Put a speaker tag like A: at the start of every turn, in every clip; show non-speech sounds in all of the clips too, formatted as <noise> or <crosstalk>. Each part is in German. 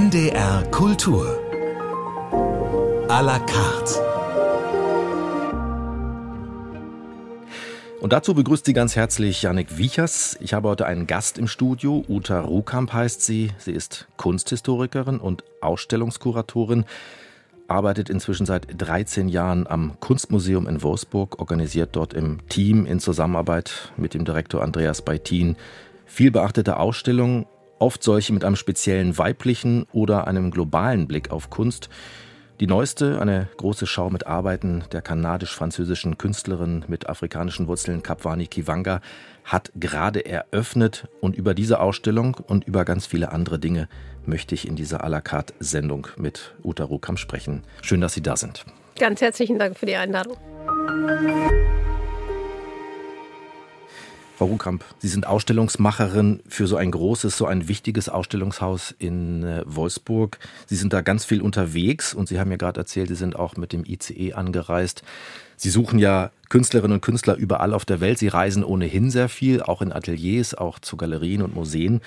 A: NDR Kultur. À la carte.
B: Und dazu begrüßt sie ganz herzlich Janik Wiechers. Ich habe heute einen Gast im Studio. Uta Rukamp heißt sie. Sie ist Kunsthistorikerin und Ausstellungskuratorin, arbeitet inzwischen seit 13 Jahren am Kunstmuseum in Wolfsburg, organisiert dort im Team in Zusammenarbeit mit dem Direktor Andreas Beitin viel beachtete Ausstellungen, oft solche mit einem speziellen weiblichen oder einem globalen Blick auf Kunst. Die neueste, eine große Schau mit Arbeiten der kanadisch-französischen Künstlerin mit afrikanischen Wurzeln Kapwani Kiwanga, hat gerade eröffnet und über diese Ausstellung und über ganz viele andere Dinge möchte ich in dieser à la carte Sendung mit Uta Rukam sprechen. Schön, dass Sie da sind.
C: Ganz herzlichen Dank für die Einladung.
B: Frau Rukamp, Sie sind Ausstellungsmacherin für so ein großes, so ein wichtiges Ausstellungshaus in äh, Wolfsburg. Sie sind da ganz viel unterwegs und Sie haben ja gerade erzählt, Sie sind auch mit dem ICE angereist. Sie suchen ja Künstlerinnen und Künstler überall auf der Welt. Sie reisen ohnehin sehr viel, auch in Ateliers, auch zu Galerien und Museen.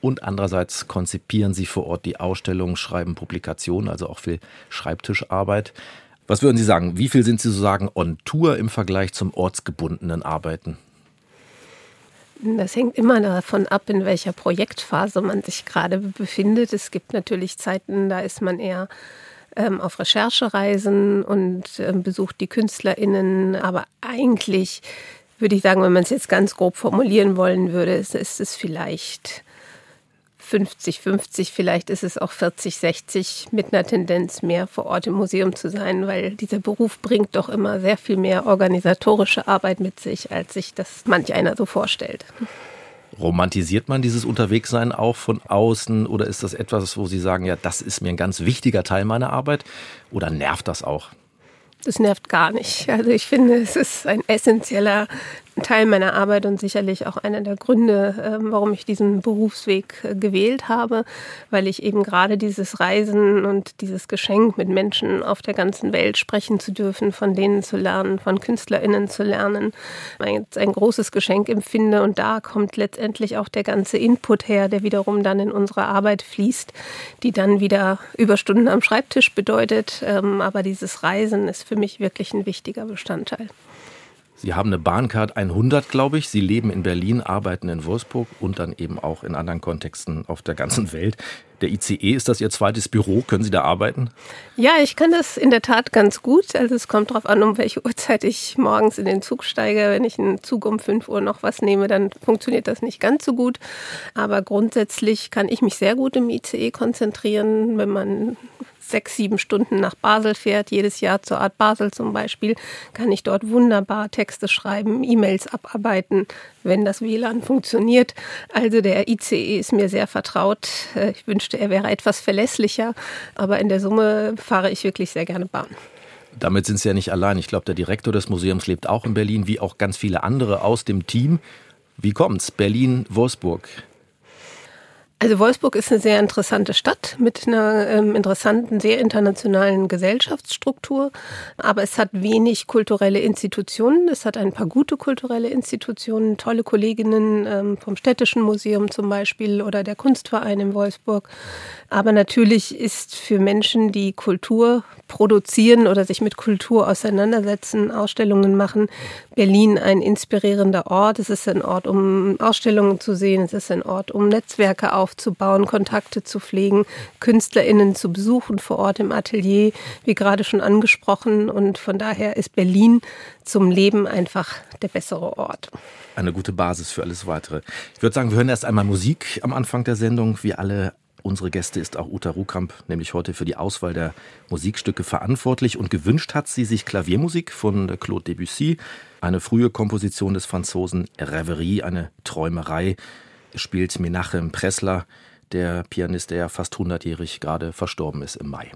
B: Und andererseits konzipieren Sie vor Ort die Ausstellungen, schreiben Publikationen, also auch viel Schreibtischarbeit. Was würden Sie sagen? Wie viel sind Sie sozusagen on Tour im Vergleich zum ortsgebundenen Arbeiten?
C: Das hängt immer davon ab, in welcher Projektphase man sich gerade befindet. Es gibt natürlich Zeiten, da ist man eher ähm, auf Recherchereisen und ähm, besucht die KünstlerInnen. Aber eigentlich würde ich sagen, wenn man es jetzt ganz grob formulieren wollen würde, ist, ist es vielleicht 50, 50, vielleicht ist es auch 40, 60 mit einer Tendenz mehr vor Ort im Museum zu sein, weil dieser Beruf bringt doch immer sehr viel mehr organisatorische Arbeit mit sich, als sich das manch einer so vorstellt.
B: Romantisiert man dieses Unterwegssein auch von außen oder ist das etwas, wo Sie sagen, ja, das ist mir ein ganz wichtiger Teil meiner Arbeit oder nervt das auch?
C: Das nervt gar nicht. Also ich finde, es ist ein essentieller Teil meiner Arbeit und sicherlich auch einer der Gründe, ähm, warum ich diesen Berufsweg äh, gewählt habe, weil ich eben gerade dieses Reisen und dieses Geschenk mit Menschen auf der ganzen Welt sprechen zu dürfen, von denen zu lernen, von KünstlerInnen zu lernen, ein, großes Geschenk empfinde. Und da kommt letztendlich auch der ganze Input her, der wiederum dann in unsere Arbeit fließt, die dann wieder Überstunden am Schreibtisch bedeutet. Ähm, aber dieses Reisen ist für mich wirklich ein wichtiger Bestandteil.
B: Sie haben eine Bahncard 100, glaube ich. Sie leben in Berlin, arbeiten in Wolfsburg und dann eben auch in anderen Kontexten auf der ganzen <laughs> Welt. Der ICE, ist das Ihr zweites Büro? Können Sie da arbeiten?
C: Ja, ich kann das in der Tat ganz gut. Also es kommt darauf an, um welche Uhrzeit ich morgens in den Zug steige. Wenn ich einen Zug um 5 Uhr noch was nehme, dann funktioniert das nicht ganz so gut. Aber grundsätzlich kann ich mich sehr gut im ICE konzentrieren, wenn man sechs, sieben Stunden nach Basel fährt, jedes Jahr zur Art Basel zum Beispiel, kann ich dort wunderbar Texte schreiben, E-Mails abarbeiten, wenn das WLAN funktioniert. Also der ICE ist mir sehr vertraut. Äh, ich wünschte, er wäre etwas verlässlicher, aber in der Summe fahre ich wirklich sehr gerne Bahn.
B: Damit sind Sie ja nicht allein. Ich glaube, der Direktor des Museums lebt auch in Berlin, wie auch ganz viele andere aus dem Team. Wie kommt's? Berlin, Wolfsburg.
C: Also Wolfsburg ist eine sehr interessante Stadt mit einer ähm, interessanten, sehr internationalen Gesellschaftsstruktur, aber es hat wenig kulturelle Institutionen. Es hat ein paar gute kulturelle Institutionen, tolle Kolleginnen ähm, vom Städtischen Museum zum Beispiel oder der Kunstverein in Wolfsburg. Aber natürlich ist für Menschen, die Kultur produzieren oder sich mit Kultur auseinandersetzen, Ausstellungen machen, Berlin ein inspirierender Ort. Es ist ein Ort, um Ausstellungen zu sehen. Es ist ein Ort, um Netzwerke aufzubauen, Kontakte zu pflegen, KünstlerInnen zu besuchen vor Ort im Atelier, wie gerade schon angesprochen. Und von daher ist Berlin zum Leben einfach der bessere Ort
B: eine gute Basis für alles weitere. Ich würde sagen, wir hören erst einmal Musik am Anfang der Sendung, wie alle unsere Gäste ist auch Uta Rukamp, nämlich heute für die Auswahl der Musikstücke verantwortlich und gewünscht hat sie sich Klaviermusik von Claude Debussy, eine frühe Komposition des Franzosen Reverie, eine Träumerei, spielt Menachem Pressler, der Pianist, der fast 100-jährig gerade verstorben ist im Mai.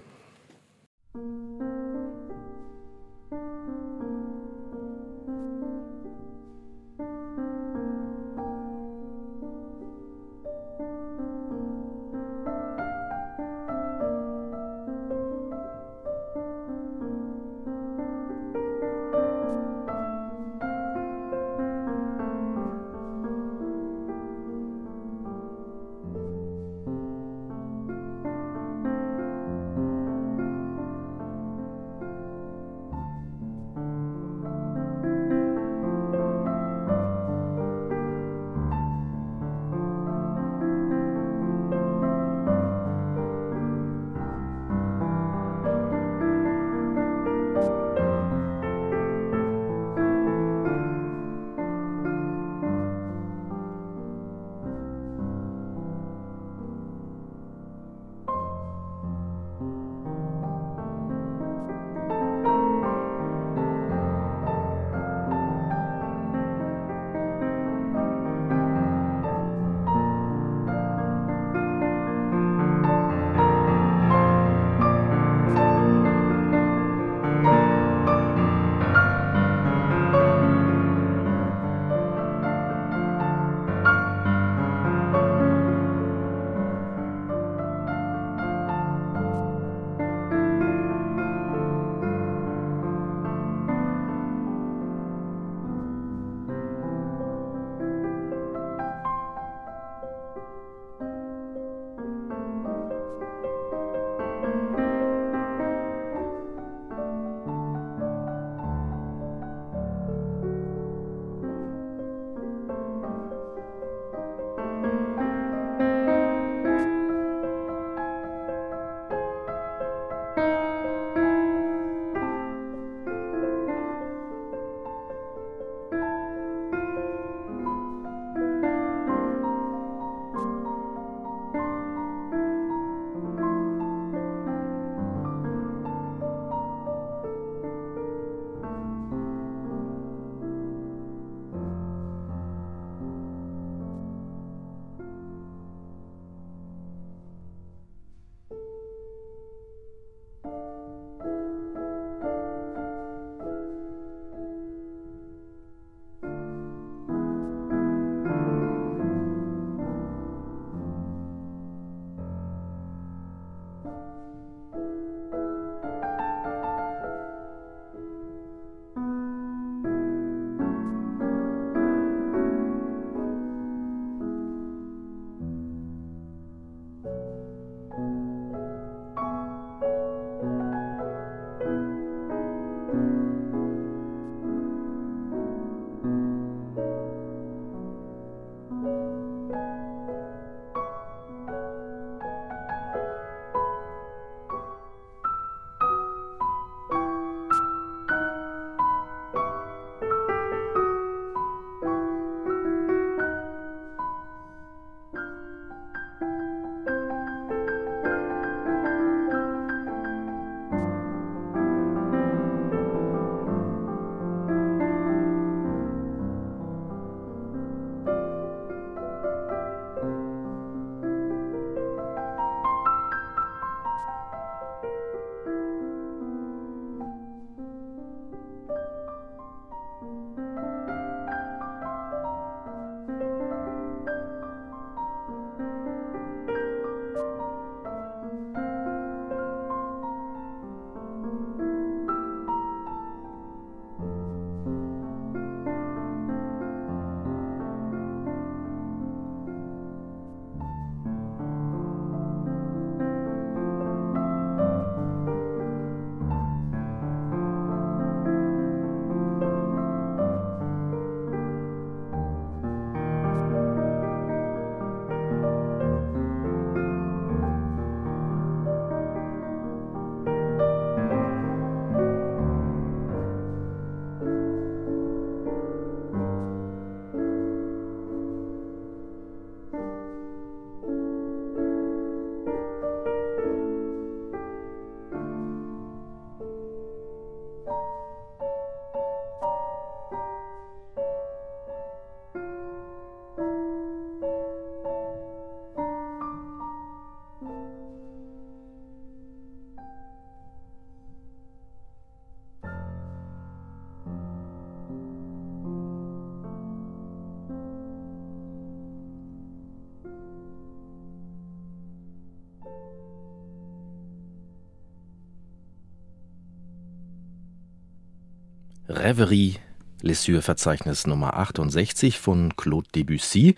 B: Reverie, Les Verzeichnis Nummer 68 von Claude Debussy.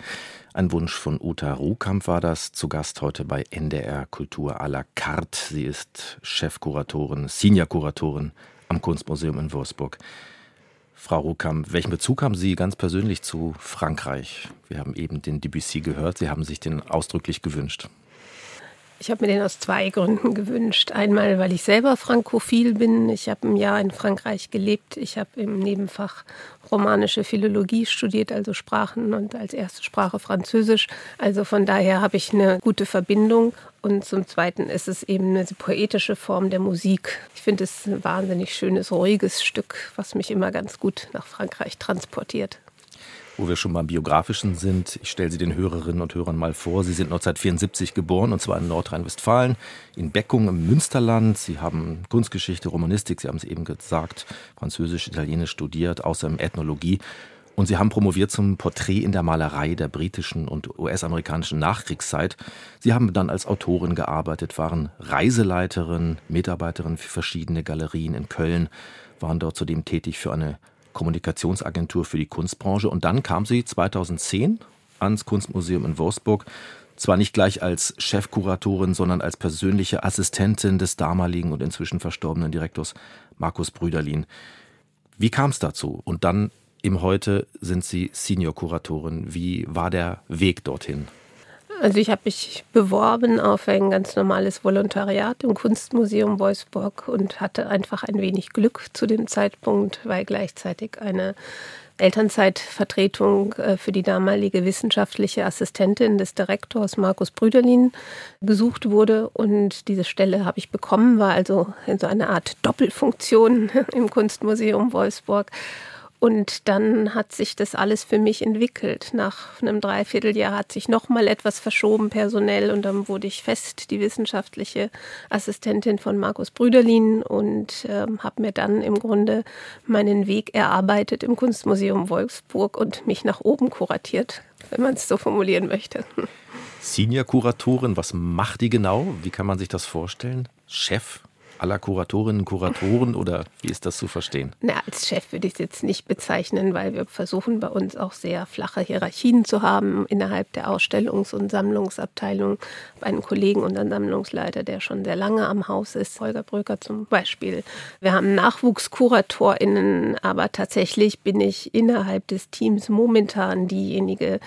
B: Ein Wunsch von Uta Ruhkamp war das. Zu Gast heute bei NDR Kultur à la carte. Sie ist Chefkuratorin, Seniorkuratorin am Kunstmuseum in Würzburg. Frau Ruhkamp, welchen Bezug haben Sie ganz persönlich zu Frankreich? Wir haben eben den Debussy gehört. Sie haben sich den ausdrücklich gewünscht.
C: Ich habe mir den aus zwei Gründen gewünscht. Einmal, weil ich selber frankophil bin. Ich habe ein Jahr in Frankreich gelebt. Ich habe im Nebenfach romanische Philologie studiert, also Sprachen und als erste Sprache Französisch. Also von daher habe ich eine gute Verbindung. Und zum Zweiten ist es eben eine poetische Form der Musik. Ich finde es ein wahnsinnig schönes, ruhiges Stück, was mich immer ganz gut nach Frankreich transportiert.
B: Wo wir schon beim Biografischen sind, ich stelle Sie den Hörerinnen und Hörern mal vor. Sie sind 1974 geboren und zwar in Nordrhein-Westfalen, in Beckum im Münsterland. Sie haben Kunstgeschichte, Romanistik, Sie haben es eben gesagt, Französisch, Italienisch studiert, außerdem Ethnologie. Und Sie haben promoviert zum Porträt in der Malerei der britischen und US-amerikanischen Nachkriegszeit. Sie haben dann als Autorin gearbeitet, waren Reiseleiterin, Mitarbeiterin für verschiedene Galerien in Köln, waren dort zudem tätig für eine Kommunikationsagentur für die Kunstbranche. Und dann kam sie 2010 ans Kunstmuseum in Wolfsburg. Zwar nicht gleich als Chefkuratorin, sondern als persönliche Assistentin des damaligen und inzwischen verstorbenen Direktors Markus Brüderlin. Wie kam es dazu? Und dann im Heute sind Sie Senior-Kuratorin. Wie war der Weg dorthin?
C: Also ich habe mich beworben auf ein ganz normales Volontariat im Kunstmuseum Wolfsburg und hatte einfach ein wenig Glück zu dem Zeitpunkt, weil gleichzeitig eine Elternzeitvertretung äh, für die damalige wissenschaftliche Assistentin des Direktors Markus Brüderlin gesucht wurde. Und diese Stelle habe ich bekommen, war also in so einer Art Doppelfunktion <laughs> im Kunstmuseum Wolfsburg und dann hat sich das alles für mich entwickelt. Nach einem Dreivierteljahr hat sich noch mal etwas verschoben personell und dann wurde ich fest die wissenschaftliche Assistentin von Markus Brüderlin und äh, habe mir dann im Grunde meinen Weg erarbeitet im Kunstmuseum Wolfsburg und mich nach oben kuratiert, wenn man es so formulieren möchte. <laughs>
B: Senior-Kuratorin, was macht die genau? Wie kann man sich das vorstellen? Chef aller Kuratorinnen und Kuratoren oder wie ist das zu verstehen?
C: Na, als Chef würde ich es jetzt nicht bezeichnen, weil wir versuchen bei uns auch sehr flache Hierarchien zu haben innerhalb der Ausstellungs- und Sammlungsabteilung. Bei einem Kollegen, unseren Sammlungsleiter, der schon sehr lange am Haus ist, Holger Bröker zum Beispiel. Wir haben NachwuchskuratorInnen, aber tatsächlich bin ich innerhalb des Teams momentan diejenige,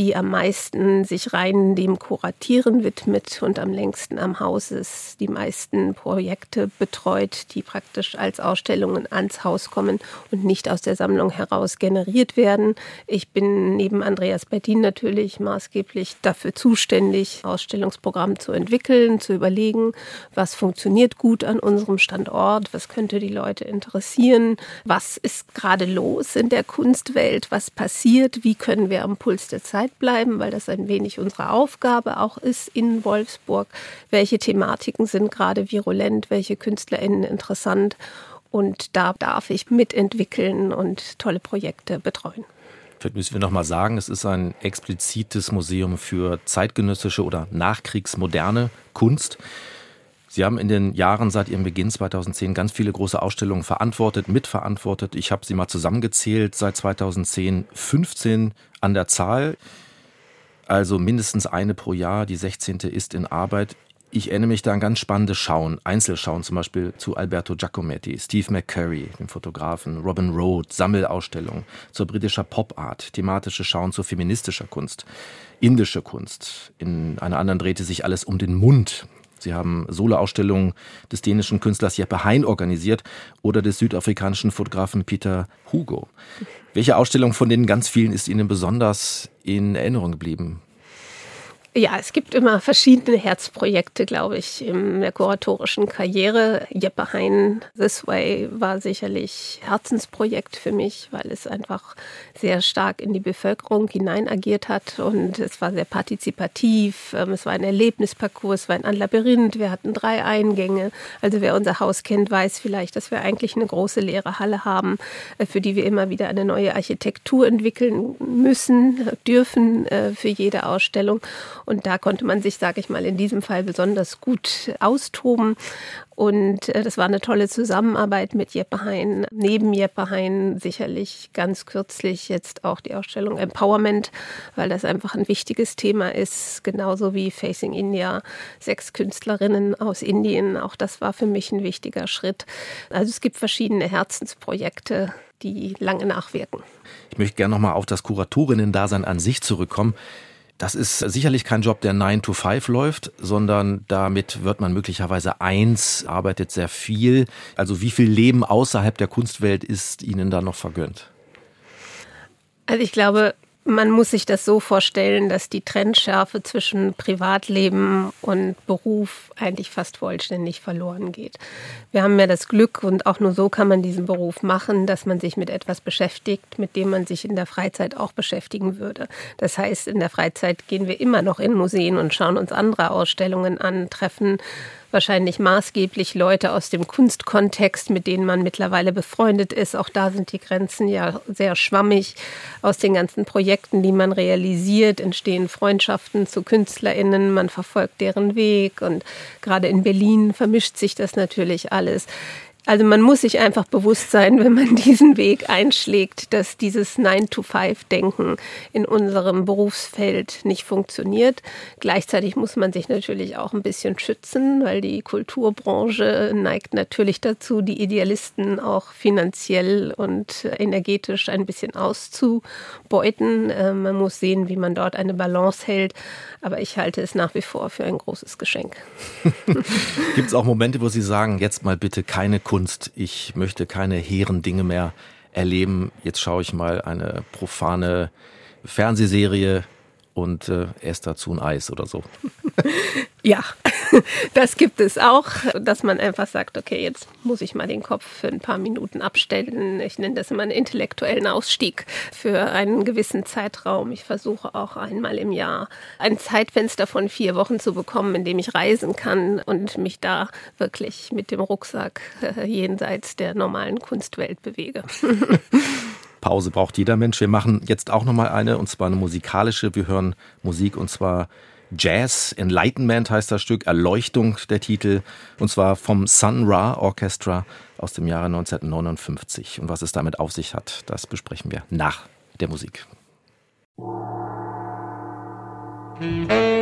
C: die am meisten sich rein dem Kuratieren widmet und am längsten am Haus ist, die meisten Projekte betreut, die praktisch als Ausstellungen ans Haus kommen und nicht aus der Sammlung heraus generiert werden. Ich bin neben Andreas Bettin natürlich maßgeblich dafür zuständig, Ausstellungsprogramm zu entwickeln, zu überlegen, was funktioniert gut an unserem Standort, was könnte die Leute interessieren, was ist gerade los in der Kunstwelt, was passiert, wie können wir am Puls der Zeit Zeit bleiben, weil das ein wenig unsere Aufgabe auch ist in Wolfsburg. Welche Thematiken sind gerade virulent, welche KünstlerInnen interessant? Und da darf ich mitentwickeln und tolle Projekte betreuen.
B: Vielleicht müssen wir noch mal sagen, es ist ein explizites Museum für zeitgenössische oder nachkriegsmoderne Kunst. Sie haben in den Jahren seit Ihrem Beginn 2010 ganz viele große Ausstellungen verantwortet, mitverantwortet. Ich habe sie mal zusammengezählt, seit 2010 15 an der Zahl. Also mindestens eine pro Jahr. Die 16. ist in Arbeit. Ich erinnere mich da an ganz spannende Schauen, Einzelschauen zum Beispiel zu Alberto Giacometti, Steve McCurry, dem Fotografen, Robin Road, Sammelausstellungen zur britischer Pop-Art, thematische Schauen zur feministischer Kunst, indische Kunst. In einer anderen drehte sich alles um den Mund. Sie haben Soloausstellungen des dänischen Künstlers Jeppe Hein organisiert oder des südafrikanischen Fotografen Peter Hugo. Welche Ausstellung von den ganz vielen ist Ihnen besonders in Erinnerung geblieben?
C: Ja, es gibt immer verschiedene Herzprojekte, glaube ich, in der kuratorischen Karriere. Jeppe Hein This Way war sicherlich Herzensprojekt für mich, weil es einfach sehr stark in die Bevölkerung hinein agiert hat und es war sehr partizipativ. Ähm, es war ein Erlebnisparcours, es war ein Labyrinth. Wir hatten drei Eingänge. Also wer unser Haus kennt, weiß vielleicht, dass wir eigentlich eine große leere Halle haben, äh, für die wir immer wieder eine neue Architektur entwickeln müssen, dürfen äh, für jede Ausstellung. Und da konnte man sich, sage ich mal, in diesem Fall besonders gut austoben. Und äh, das war eine tolle Zusammenarbeit mit Jeppe Hein. Neben Jeppe Hein sicherlich ganz kürzlich jetzt auch die Ausstellung Empowerment, weil das einfach ein wichtiges Thema ist, genauso wie Facing India. Sechs Künstlerinnen aus Indien, auch das war für mich ein wichtiger Schritt. Also es gibt verschiedene Herzensprojekte, die lange nachwirken.
B: Ich möchte gerne nochmal auf das Kuratorinnen-Dasein an sich zurückkommen. Das ist sicherlich kein Job, der 9 to 5 läuft, sondern damit wird man möglicherweise eins, arbeitet sehr viel. Also wie viel Leben außerhalb der Kunstwelt ist Ihnen da noch vergönnt?
C: Also ich glaube, man muss sich das so vorstellen, dass die Trennschärfe zwischen Privatleben und Beruf eigentlich fast vollständig verloren geht. Wir haben ja das Glück und auch nur so kann man diesen Beruf machen, dass man sich mit etwas beschäftigt, mit dem man sich in der Freizeit auch beschäftigen würde. Das heißt, in der Freizeit gehen wir immer noch in Museen und schauen uns andere Ausstellungen an, treffen wahrscheinlich maßgeblich Leute aus dem Kunstkontext, mit denen man mittlerweile befreundet ist. Auch da sind die Grenzen ja sehr schwammig. Aus den ganzen Projekten, die man realisiert, entstehen Freundschaften zu KünstlerInnen. Man verfolgt deren Weg und gerade in Berlin vermischt sich das natürlich alles. Also man muss sich einfach bewusst sein, wenn man <laughs> diesen Weg einschlägt, dass dieses 9-to-5-Denken in unserem Berufsfeld nicht funktioniert. Gleichzeitig muss man sich natürlich auch ein bisschen schützen, weil die Kulturbranche neigt natürlich dazu, die Idealisten auch finanziell und energetisch ein bisschen auszubeuten. Äh, man muss sehen, wie man dort eine Balance hält. Aber ich halte es nach wie vor für ein großes Geschenk. <laughs>
B: Gibt es auch Momente, wo Sie sagen, jetzt mal bitte keine Kunst, ich möchte keine hehren Dinge mehr erleben, jetzt schaue ich mal eine profane Fernsehserie und äh, esse dazu ein Eis oder so. <laughs>
C: Ja, <laughs> das gibt es auch, dass man einfach sagt, okay, jetzt muss ich mal den Kopf für ein paar Minuten abstellen. Ich nenne das immer einen intellektuellen Ausstieg für einen gewissen Zeitraum. Ich versuche auch einmal im Jahr ein Zeitfenster von vier Wochen zu bekommen, in dem ich reisen kann und mich da wirklich mit dem Rucksack äh, jenseits der normalen Kunstwelt bewege. <laughs>
B: Pause braucht jeder Mensch. Wir machen jetzt auch nochmal eine, und zwar eine musikalische. Wir hören Musik, und zwar Jazz Enlightenment heißt das Stück, Erleuchtung der Titel, und zwar vom Sun Ra Orchestra aus dem Jahre 1959. Und was es damit auf sich hat, das besprechen wir nach der Musik. Musik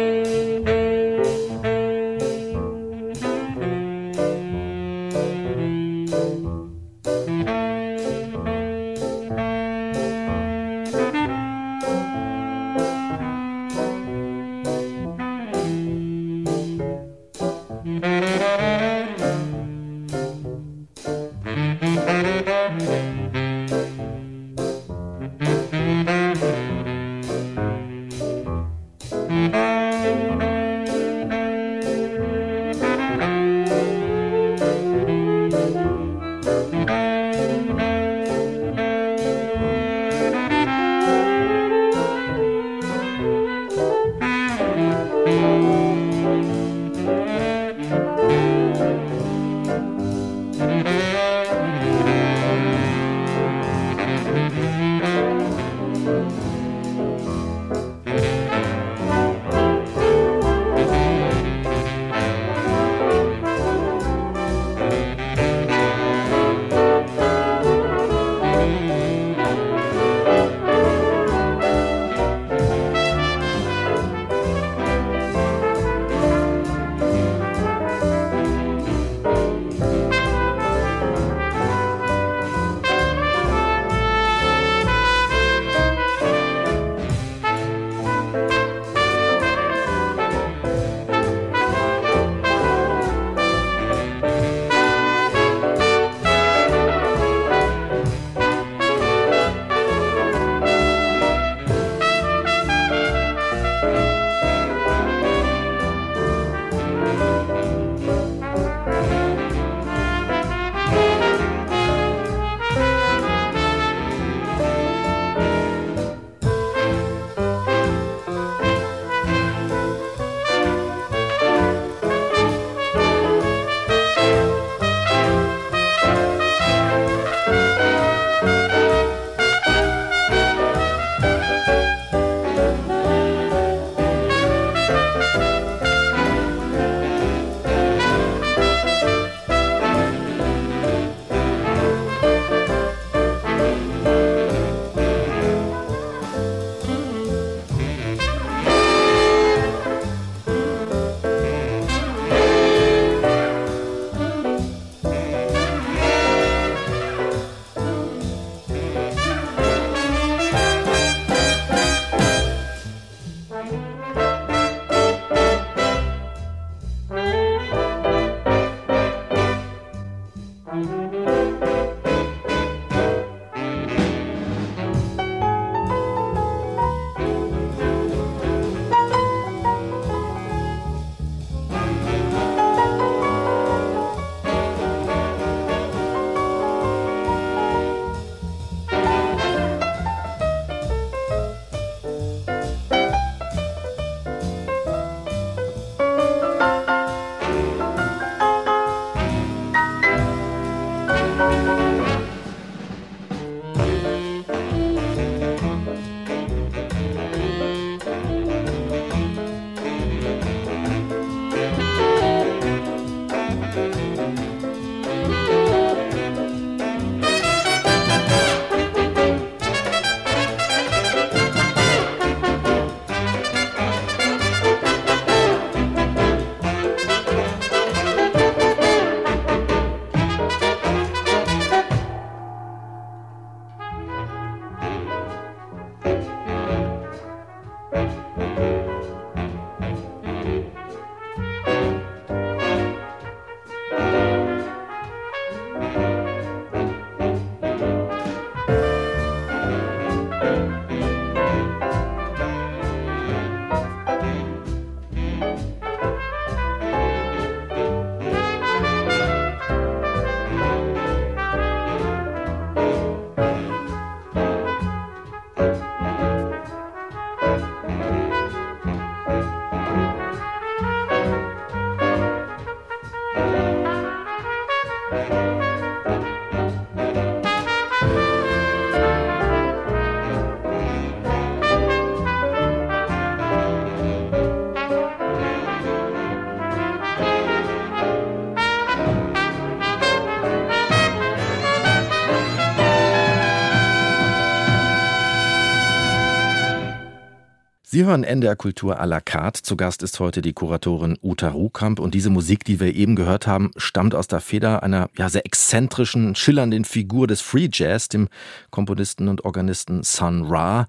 B: Sie hören NDR Kultur à la carte. Zu Gast ist heute die Kuratorin Uta Ruhkamp und diese Musik, die wir eben gehört haben, stammt aus der Feder einer ja, sehr exzentrischen, schillernden Figur des Free Jazz, dem Komponisten und Organisten Sun Ra,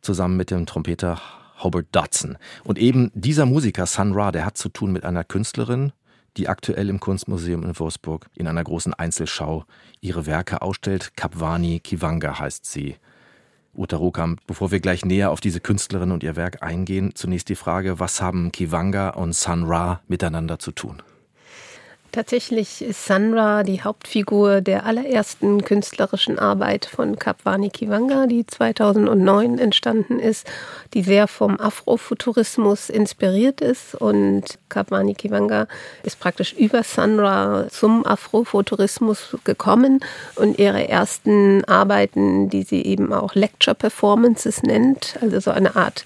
B: zusammen mit dem Trompeter Hobart Dodson. Und eben dieser Musiker Sun Ra, der hat zu tun mit einer Künstlerin, die aktuell im Kunstmuseum in Wolfsburg in einer großen Einzelschau ihre Werke ausstellt. Kapwani Kivanga heißt sie. Uta Rokamp, bevor wir gleich näher auf diese Künstlerin und ihr Werk eingehen, zunächst die Frage, was haben Kivanga und Sun Ra miteinander zu tun?
C: Tatsächlich ist Sandra die Hauptfigur der allerersten künstlerischen Arbeit von Kapwani Kivanga, die 2009 entstanden ist, die sehr vom Afrofuturismus inspiriert ist. Und Kapwani Kivanga ist praktisch über Sandra zum Afrofuturismus gekommen. Und ihre ersten Arbeiten, die sie eben auch Lecture Performances nennt, also so eine Art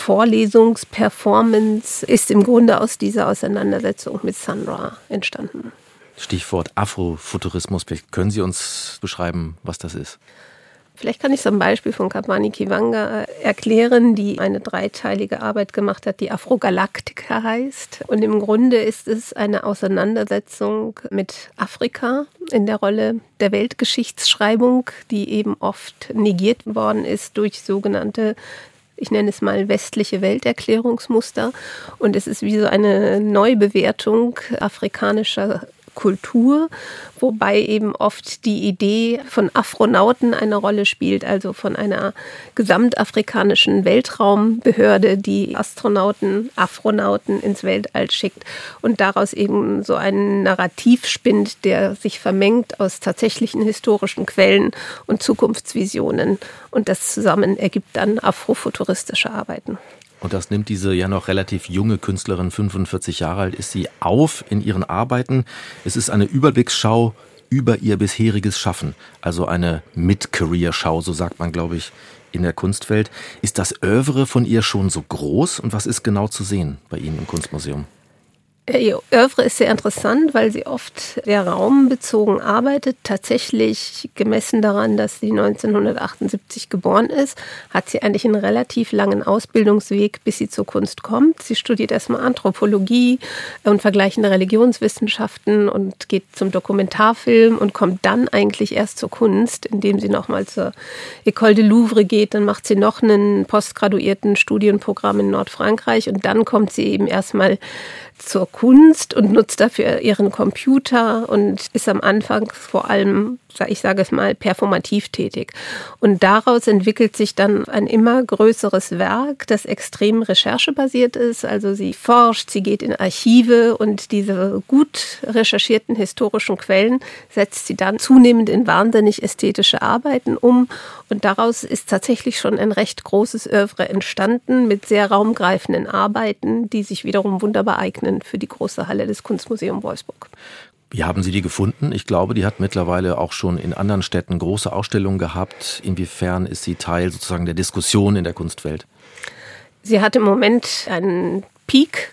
C: Vorlesungsperformance ist im Grunde aus dieser Auseinandersetzung mit Sandra entstanden.
B: Stichwort Afrofuturismus. Können Sie uns beschreiben, was das ist?
C: Vielleicht kann ich so ein Beispiel von Kapmani Kivanga äh, erklären, die eine dreiteilige Arbeit gemacht hat, die Afrogalaktika heißt. Und im Grunde ist es eine Auseinandersetzung mit Afrika in der Rolle der Weltgeschichtsschreibung, die eben oft negiert worden ist durch sogenannte ich nenne es mal westliche Welterklärungsmuster. Und es ist wie so eine Neubewertung afrikanischer Kultur, wobei eben oft die Idee von Afronauten eine Rolle spielt, also von einer gesamtafrikanischen Weltraumbehörde, die Astronauten, Afronauten ins Weltall schickt und daraus eben so ein Narrativ spinnt, der sich vermengt aus tatsächlichen historischen Quellen und Zukunftsvisionen. Und das zusammen ergibt dann afrofuturistische Arbeiten.
B: Und das nimmt diese ja noch relativ junge Künstlerin, 45 Jahre alt ist sie, auf in ihren Arbeiten. Es ist eine Überblicksschau über ihr bisheriges Schaffen, also eine Mid-Career-Schau, so sagt man, glaube ich, in der Kunstwelt. Ist das Övre von ihr schon so groß und was ist genau zu sehen bei Ihnen im Kunstmuseum?
C: Ihr Oeuvre ist sehr interessant, weil sie oft sehr raumbezogen arbeitet. Tatsächlich gemessen daran, dass sie 1978 geboren ist, hat sie eigentlich einen relativ langen Ausbildungsweg, bis sie zur Kunst kommt. Sie studiert erstmal Anthropologie und vergleichende Religionswissenschaften und geht zum Dokumentarfilm und kommt dann eigentlich erst zur Kunst, indem sie nochmal zur École de Louvre geht. Dann macht sie noch einen postgraduierten Studienprogramm in Nordfrankreich und dann kommt sie eben erstmal zur Kunst und nutzt dafür ihren Computer und ist am Anfang vor allem, ich sage es mal, performativ tätig. Und daraus entwickelt sich dann ein immer größeres Werk, das extrem recherchebasiert ist. Also sie forscht, sie geht in Archive und diese gut recherchierten historischen Quellen setzt sie dann zunehmend in wahnsinnig ästhetische Arbeiten um. Und daraus ist tatsächlich schon ein recht großes Övre entstanden mit sehr raumgreifenden Arbeiten, die sich wiederum wunderbar eignen Eignen für die große Halle des Kunstmuseums Wolfsburg.
B: Wie haben Sie die gefunden? Ich glaube, die hat mittlerweile auch schon in anderen Städten große Ausstellungen gehabt. Inwiefern ist sie Teil sozusagen der Diskussion in der Kunstwelt?
C: Sie hat im Moment einen Peak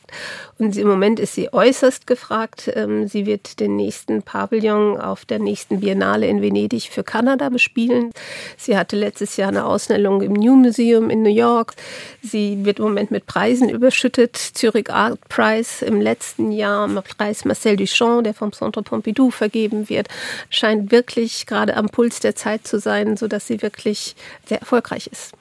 C: und im Moment ist sie äußerst gefragt. Ähm, sie wird den nächsten Pavillon auf der nächsten Biennale in Venedig für Kanada bespielen. Sie hatte letztes Jahr eine Ausstellung im New Museum in New York. Sie wird im Moment mit Preisen überschüttet. Zürich Art Prize im letzten Jahr, Preis Marcel Duchamp, der vom Centre Pompidou vergeben wird, scheint wirklich gerade am Puls der Zeit zu sein, sodass sie wirklich sehr erfolgreich ist.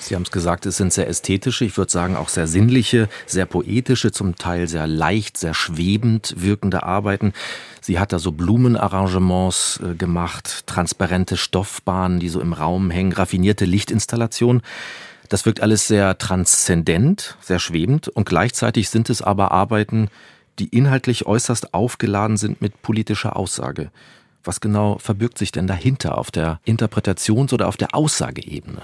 B: Sie haben es gesagt, es sind sehr ästhetische, ich würde sagen auch sehr sinnliche, sehr poetische, zum Teil sehr leicht, sehr schwebend wirkende Arbeiten. Sie hat da so Blumenarrangements äh, gemacht, transparente Stoffbahnen, die so im Raum hängen, raffinierte Lichtinstallationen. Das wirkt alles sehr transzendent, sehr schwebend und gleichzeitig sind es aber Arbeiten, die inhaltlich äußerst aufgeladen sind mit politischer Aussage. Was genau verbirgt sich denn dahinter auf der Interpretations- oder auf der Aussageebene?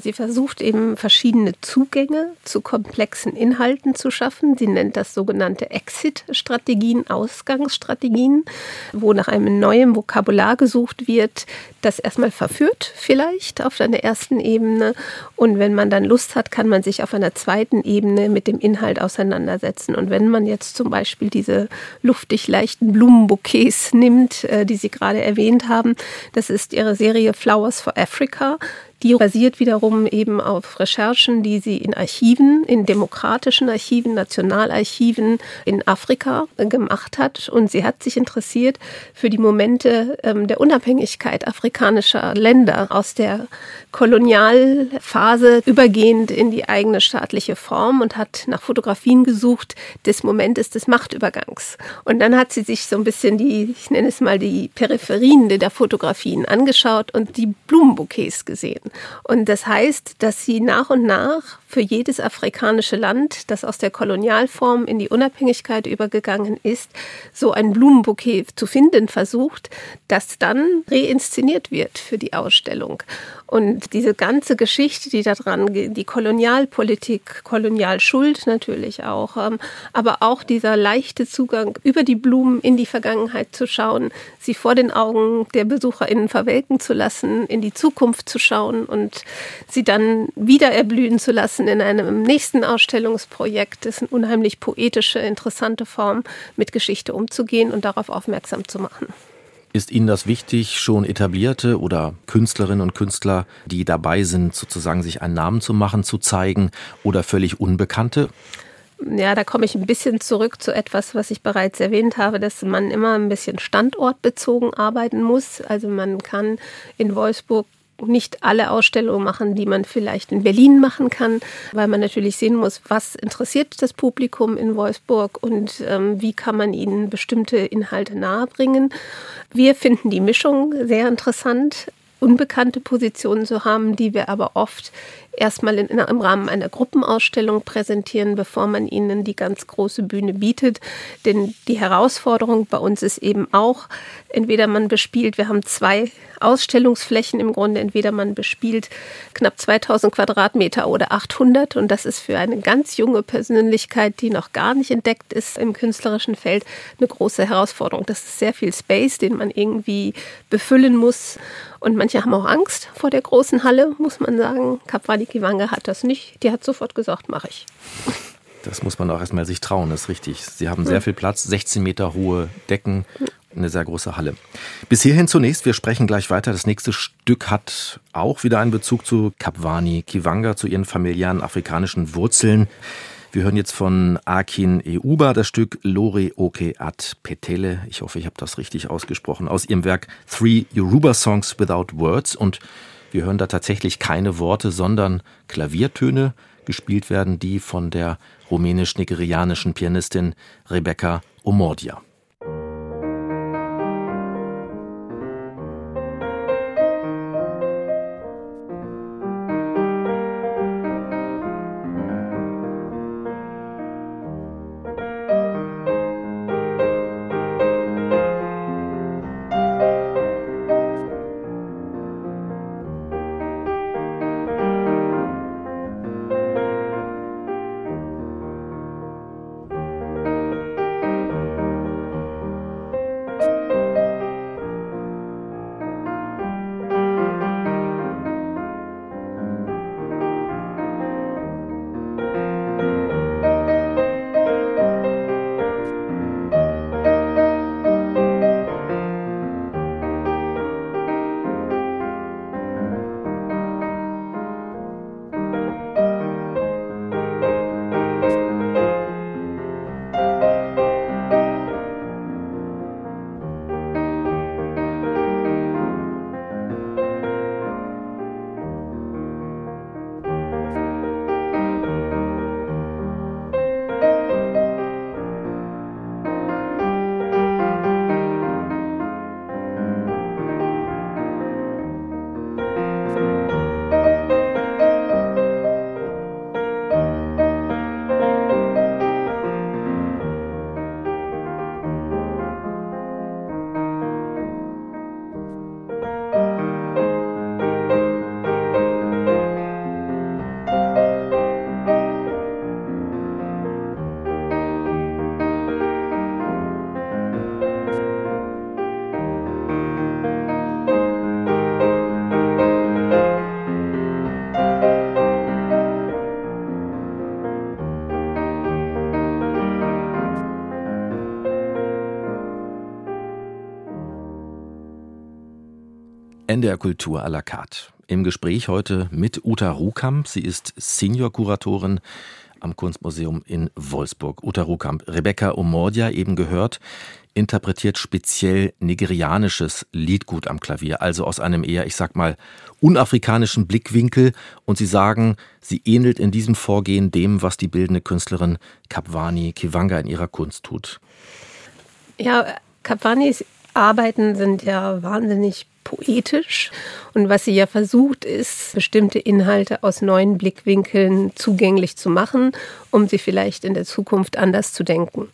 C: Sie versucht eben verschiedene Zugänge zu komplexen Inhalten zu schaffen. Sie nennt das sogenannte Exit-Strategien, Ausgangsstrategien, wo nach einem neuen Vokabular gesucht wird, das erstmal verführt vielleicht auf einer ersten Ebene. Und wenn man dann Lust hat, kann man sich auf einer zweiten Ebene mit dem Inhalt auseinandersetzen. Und wenn man jetzt zum Beispiel diese luftig leichten Blumenbouquets nimmt, äh, die Sie gerade erwähnt haben, das ist ihre Serie Flowers for Africa. Die basiert wiederum eben auf Recherchen, die sie in Archiven, in demokratischen Archiven, Nationalarchiven in Afrika gemacht hat. Und sie hat sich interessiert für die Momente ähm, der Unabhängigkeit afrikanischer Länder aus der Kolonialphase übergehend in die eigene staatliche Form und hat nach Fotografien gesucht des Momentes des Machtübergangs. Und dann hat sie sich so ein bisschen die, ich nenne es mal die Peripherien der Fotografien angeschaut und die Blumenbouquets gesehen. Und das heißt, dass sie nach und nach für jedes afrikanische Land, das aus der Kolonialform in die Unabhängigkeit übergegangen ist, so ein Blumenbouquet zu finden versucht, das dann reinszeniert wird für die Ausstellung. Und diese ganze Geschichte, die da dran geht, die Kolonialpolitik, Kolonialschuld natürlich auch, ähm, aber auch dieser leichte Zugang über die Blumen in die Vergangenheit zu schauen, sie vor den Augen der BesucherInnen verwelken zu lassen, in die Zukunft zu schauen und sie dann wieder erblühen zu lassen in einem nächsten Ausstellungsprojekt. Ist eine unheimlich poetische, interessante Form, mit Geschichte umzugehen und darauf aufmerksam zu machen.
B: Ist Ihnen das wichtig, schon etablierte oder Künstlerinnen und Künstler, die dabei sind, sozusagen sich einen Namen zu machen, zu zeigen oder völlig Unbekannte?
C: Ja, da komme ich ein bisschen zurück zu etwas, was ich bereits erwähnt habe, dass man immer ein bisschen standortbezogen arbeiten muss. Also man kann in Wolfsburg nicht alle Ausstellungen machen, die man vielleicht in Berlin machen kann, weil man natürlich sehen muss, was interessiert das Publikum in Wolfsburg und ähm, wie kann man ihnen bestimmte Inhalte nahebringen. Wir finden die Mischung sehr interessant unbekannte Positionen zu haben, die wir aber oft erstmal in, im Rahmen einer Gruppenausstellung präsentieren, bevor man ihnen die ganz große Bühne bietet. Denn die Herausforderung bei uns ist eben auch, entweder man bespielt, wir haben zwei Ausstellungsflächen im Grunde, entweder man bespielt knapp 2000 Quadratmeter oder 800 und das ist für eine ganz junge Persönlichkeit, die noch gar nicht entdeckt ist im künstlerischen Feld, eine große Herausforderung. Das ist sehr viel Space, den man irgendwie befüllen muss und manche haben auch Angst vor der großen Halle, muss man sagen. Kapwadi Kiwanga hat das nicht. Die hat sofort gesagt, mache ich.
B: Das muss man auch erstmal sich trauen, das ist richtig. Sie haben sehr viel Platz, 16 Meter hohe Decken, eine sehr große Halle. Bis hierhin zunächst, wir sprechen gleich weiter. Das nächste Stück hat auch wieder einen Bezug zu Kapwani Kiwanga, zu ihren familiären afrikanischen Wurzeln. Wir hören jetzt von Akin Euba das Stück Lore Oke Ad Petele. Ich hoffe, ich habe das richtig ausgesprochen. Aus ihrem Werk Three Yoruba Songs Without Words. Und wir hören da tatsächlich keine Worte, sondern Klaviertöne gespielt werden, die von der rumänisch-nigerianischen Pianistin Rebecca Omordia. NDR Kultur à la carte. Im Gespräch heute mit Uta Rukamp. Sie ist Senior-Kuratorin am Kunstmuseum in Wolfsburg. Uta Rukamp, Rebecca Omordia eben gehört, interpretiert speziell nigerianisches Liedgut am Klavier, also aus einem eher, ich sag mal, unafrikanischen Blickwinkel. Und Sie sagen, sie ähnelt in diesem Vorgehen dem, was die bildende Künstlerin Kapwani Kiwanga in ihrer Kunst tut.
C: Ja, Kapwanis Arbeiten sind ja wahnsinnig poetisch. Und was sie ja versucht, ist, bestimmte Inhalte aus neuen Blickwinkeln zugänglich zu machen, um sie vielleicht in der Zukunft anders zu denken.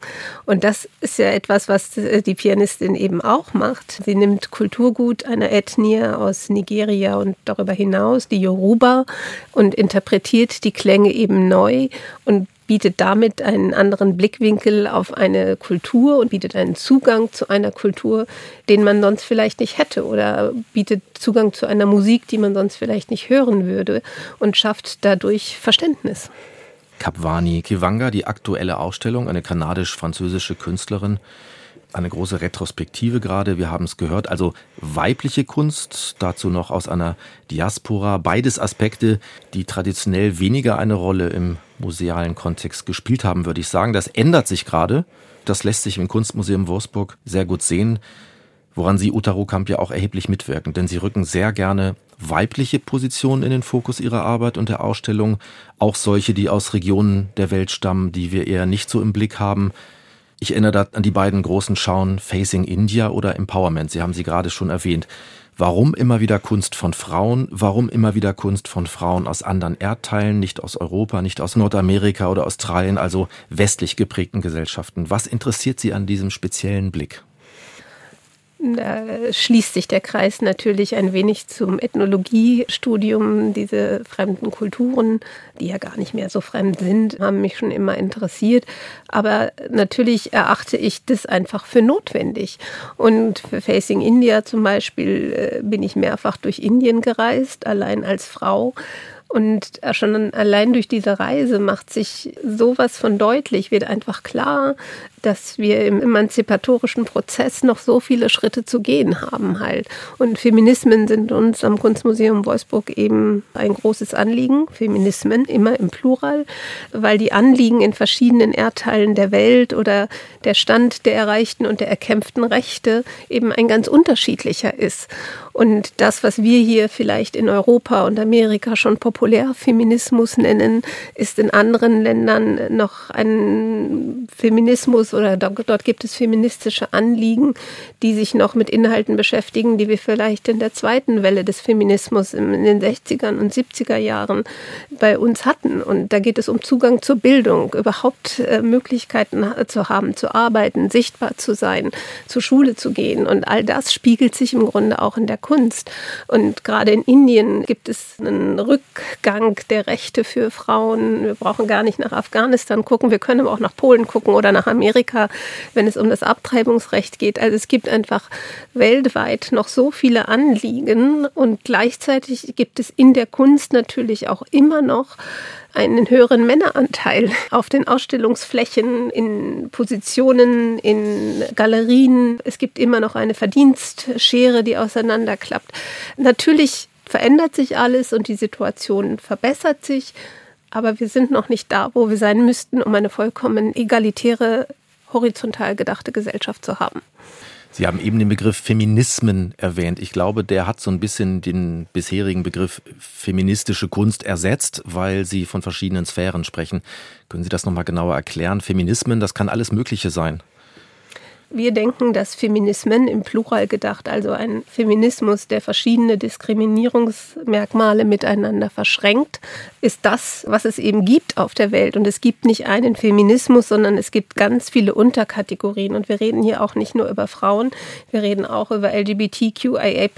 C: Und das ist ja etwas, was die Pianistin eben auch macht. Sie nimmt Kulturgut einer Ethnie aus Nigeria und darüber hinaus, die Yoruba, und interpretiert die Klänge eben neu und bietet damit einen anderen Blickwinkel auf eine Kultur und bietet einen Zugang zu einer Kultur, den man sonst vielleicht nicht hätte oder bietet Zugang zu einer Musik, die man sonst vielleicht nicht hören würde und schafft dadurch Verständnis.
B: Kapwani Kiwanga, die aktuelle Ausstellung, eine kanadisch-französische Künstlerin, eine große Retrospektive gerade, wir haben es gehört, also weibliche Kunst, dazu noch aus einer Diaspora, beides Aspekte, die traditionell weniger eine Rolle im musealen Kontext gespielt haben, würde ich sagen. Das ändert sich gerade. Das lässt sich im Kunstmuseum Wolfsburg sehr gut sehen, woran Sie, Uta Rukamp, ja auch erheblich mitwirken. Denn Sie rücken sehr gerne weibliche Positionen in den Fokus Ihrer Arbeit und der Ausstellung. Auch solche, die aus Regionen der Welt stammen, die wir eher nicht so im Blick haben. Ich erinnere da an die beiden großen Schauen Facing India oder Empowerment. Sie haben sie gerade schon erwähnt. Warum immer wieder Kunst von Frauen? Warum immer wieder Kunst von Frauen aus anderen Erdteilen, nicht aus Europa, nicht aus Nordamerika oder Australien, also westlich geprägten Gesellschaften? Was interessiert Sie an diesem speziellen Blick?
C: Da schließt sich der Kreis natürlich ein wenig zum Ethnologiestudium. Diese fremden Kulturen, die ja gar nicht mehr so fremd sind, haben mich schon immer interessiert. Aber natürlich erachte ich das einfach für notwendig. Und für Facing India zum Beispiel äh, bin ich mehrfach durch Indien gereist, allein als Frau. Und schon allein durch diese Reise macht sich sowas von deutlich, wird einfach klar, dass wir im emanzipatorischen Prozess noch so viele Schritte zu gehen haben halt. Und Feminismen sind uns am Kunstmuseum Wolfsburg eben ein großes Anliegen. Feminismen immer im Plural, weil die Anliegen in verschiedenen Erdteilen der Welt oder der Stand der erreichten und der erkämpften Rechte eben ein ganz unterschiedlicher ist. Und das, was wir hier vielleicht in Europa und Amerika schon Populärfeminismus nennen, ist in anderen Ländern noch ein Feminismus oder dort gibt es feministische Anliegen, die sich noch mit Inhalten beschäftigen, die wir vielleicht in der zweiten Welle des Feminismus in den 60er und 70er Jahren bei uns hatten. Und da geht es um Zugang zur Bildung, überhaupt äh, Möglichkeiten zu haben, zu arbeiten, sichtbar zu sein, zur Schule zu gehen. Und all das spiegelt sich im Grunde auch in der Kunst. Und gerade in Indien gibt es einen Rückgang der Rechte für Frauen. Wir brauchen gar nicht nach Afghanistan gucken, wir können aber auch nach Polen gucken oder nach Amerika. Amerika, wenn es um das Abtreibungsrecht geht. Also es gibt einfach weltweit noch so viele Anliegen und gleichzeitig gibt es in der Kunst natürlich auch immer noch einen höheren Männeranteil auf den Ausstellungsflächen, in Positionen, in Galerien. Es gibt immer noch eine Verdienstschere, die auseinanderklappt. Natürlich verändert sich alles und die Situation verbessert sich, aber wir sind noch nicht da, wo wir sein müssten, um eine vollkommen egalitäre horizontal gedachte Gesellschaft zu haben.
B: Sie haben eben den Begriff Feminismen erwähnt. Ich glaube, der hat so ein bisschen den bisherigen Begriff feministische Kunst ersetzt, weil Sie von verschiedenen Sphären sprechen. Können Sie das nochmal genauer erklären? Feminismen, das kann alles Mögliche sein.
C: Wir denken, dass Feminismen im Plural gedacht, also ein Feminismus, der verschiedene Diskriminierungsmerkmale miteinander verschränkt, ist das, was es eben gibt auf der Welt. Und es gibt nicht einen Feminismus, sondern es gibt ganz viele Unterkategorien. Und wir reden hier auch nicht nur über Frauen, wir reden auch über LGBTQIA.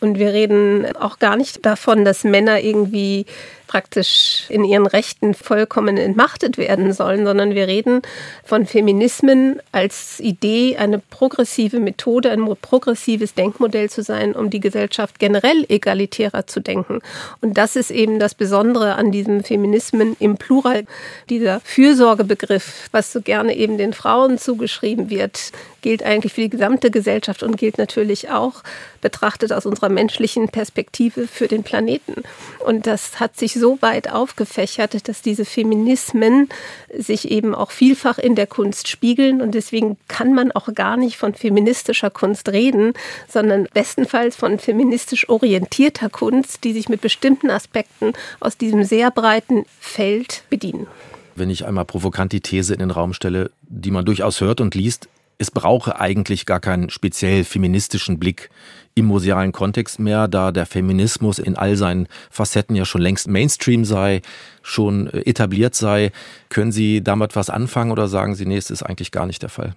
C: Und wir reden auch gar nicht davon, dass Männer irgendwie praktisch in ihren Rechten vollkommen entmachtet werden sollen, sondern wir reden von Feminismen als Idee, eine progressive Methode, ein progressives Denkmodell zu sein, um die Gesellschaft generell egalitärer zu denken. Und das ist eben das Besondere an diesem Feminismen im Plural, dieser Fürsorgebegriff, was so gerne eben den Frauen zugeschrieben wird, gilt eigentlich für die gesamte Gesellschaft und gilt natürlich auch betrachtet aus unserer menschlichen Perspektive für den Planeten. Und das hat sich so weit aufgefächert, dass diese Feminismen sich eben auch vielfach in der Kunst spiegeln. Und deswegen kann man auch gar nicht von feministischer Kunst reden, sondern bestenfalls von feministisch orientierter Kunst, die sich mit bestimmten Aspekten aus diesem sehr breiten Feld bedienen
B: wenn ich einmal provokant die These in den Raum stelle, die man durchaus hört und liest, es brauche eigentlich gar keinen speziell feministischen Blick im musealen Kontext mehr, da der Feminismus in all seinen Facetten ja schon längst Mainstream sei, schon äh, etabliert sei. Können Sie damit was anfangen oder sagen Sie, nee, es ist eigentlich gar nicht der Fall?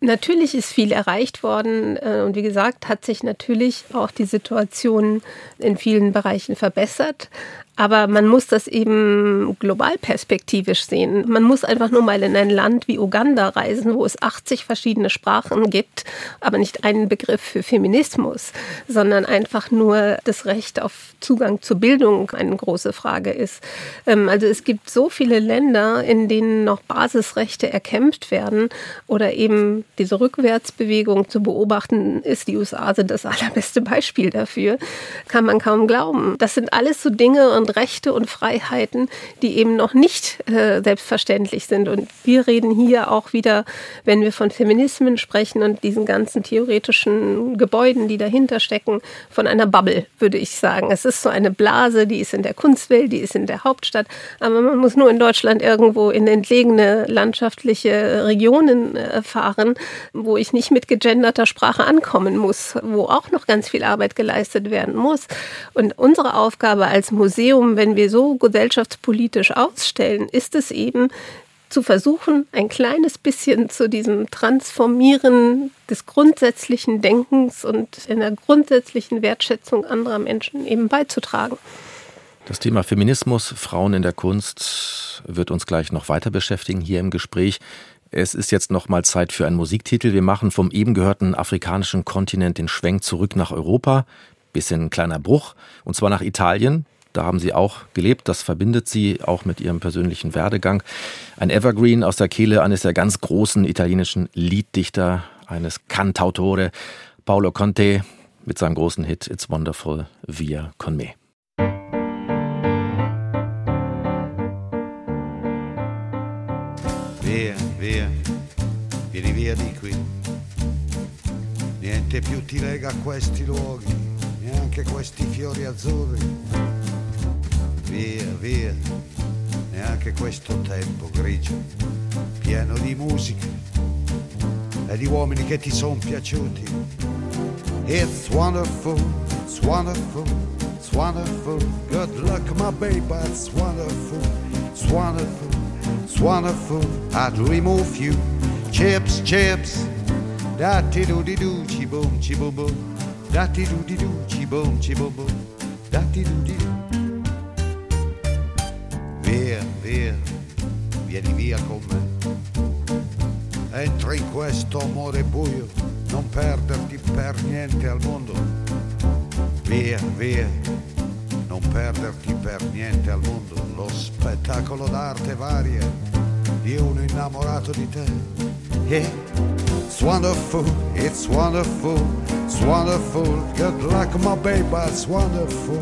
C: Natürlich ist viel erreicht worden äh, und wie gesagt hat sich natürlich auch die Situation in vielen Bereichen verbessert. Aber man muss das eben global perspektivisch sehen. Man muss einfach nur mal in ein Land wie Uganda reisen, wo es 80 verschiedene Sprachen gibt, aber nicht einen Begriff für Feminismus, sondern einfach nur das Recht auf Zugang zur Bildung eine große Frage ist. Ähm, also es gibt so viele Länder, in denen noch Basisrechte erkämpft werden oder eben diese Rückwärtsbewegung zu beobachten ist. Die USA sind das allerbeste Beispiel dafür. Kann man kaum glauben. Das sind alles so Dinge und Rechte und Freiheiten, die eben noch nicht äh, selbstverständlich sind. Und wir reden hier auch wieder, wenn wir von Feminismen sprechen und diesen ganzen theoretischen Gebäuden, die dahinter stecken, von einer Bubble, würde ich sagen. Es ist so eine Blase, die ist in der Kunstwelt, die ist in der Hauptstadt, aber man muss nur in Deutschland irgendwo in entlegene landschaftliche Regionen äh, fahren, wo ich nicht mit gegenderter Sprache ankommen muss, wo auch noch ganz viel Arbeit geleistet werden muss. Und unsere Aufgabe als Museum Museum, wenn wir so gesellschaftspolitisch ausstellen, ist es eben zu versuchen, ein kleines bisschen zu diesem Transformieren des grundsätzlichen Denkens und einer grundsätzlichen Wertschätzung anderer Menschen eben beizutragen.
B: Das Thema Feminismus, Frauen in der Kunst wird uns gleich noch weiter beschäftigen hier im Gespräch. Es ist jetzt noch mal Zeit für einen Musiktitel. Wir machen vom eben gehörten afrikanischen Kontinent den Schwenk zurück nach Europa. Bisschen ein kleiner Bruch. Und zwar nach Italien. Da haben Sie auch gelebt. Das verbindet Sie auch mit Ihrem persönlichen Werdegang. Ein Evergreen aus der Kehle eines der ganz großen italienischen Lieddichter, eines Cantautore, Paolo Conte, mit seinem großen Hit It's Wonderful, Via con me.
D: Via, via, vieni via di qui. Niente più ti lega a questi luoghi, neanche questi fiori azzurri via, via, neanche questo tempo grigio, pieno di musica e di uomini che ti sono piaciuti. It's wonderful, it's wonderful, it's wonderful. Good luck, my baby, it's wonderful, it's wonderful, it's wonderful. I'd remove you. Chips, chips, da ti do di do, chi boom, chi boom boom, da ti do di do, chi boom, chi boom boom, da ti do di do. Via, via, vieni via con me. Entra in questo amore buio, non perderti per niente al mondo. Via, via, non perderti per niente al mondo. Lo spettacolo d'arte varia di uno innamorato di te. Yeah. It's wonderful, it's wonderful, it's wonderful. Good luck, my baby, it's wonderful,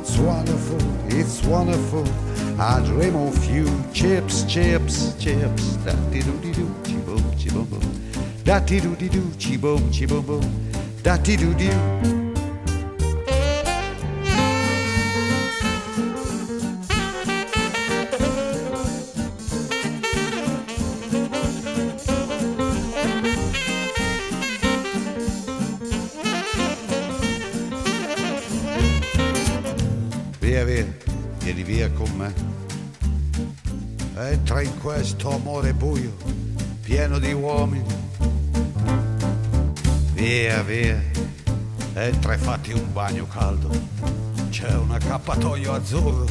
D: it's wonderful, it's wonderful. I dream of you, chips, chips, chips. Da di do di do, chi boom, chi boom boom. Da di do di do, chi boom, chi boom boom. Da di do di do. Bagno caldo. C'è un accappatoio azzurro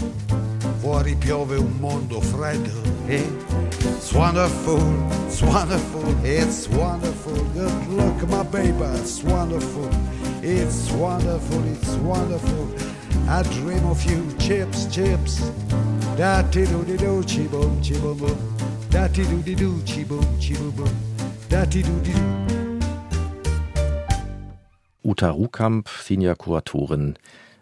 D: fuori piove un mondo freddo. It's wonderful, it's wonderful, it's wonderful. Good luck, my baby, it's wonderful. It's wonderful, it's wonderful. I dream of you, chips, chips. Da ti do di do, chi boom, chi boom boom. Da ti do di do, chi boom, chi boom boom. Da ti do di do.
B: Uta Ruhkamp, Senior-Kuratorin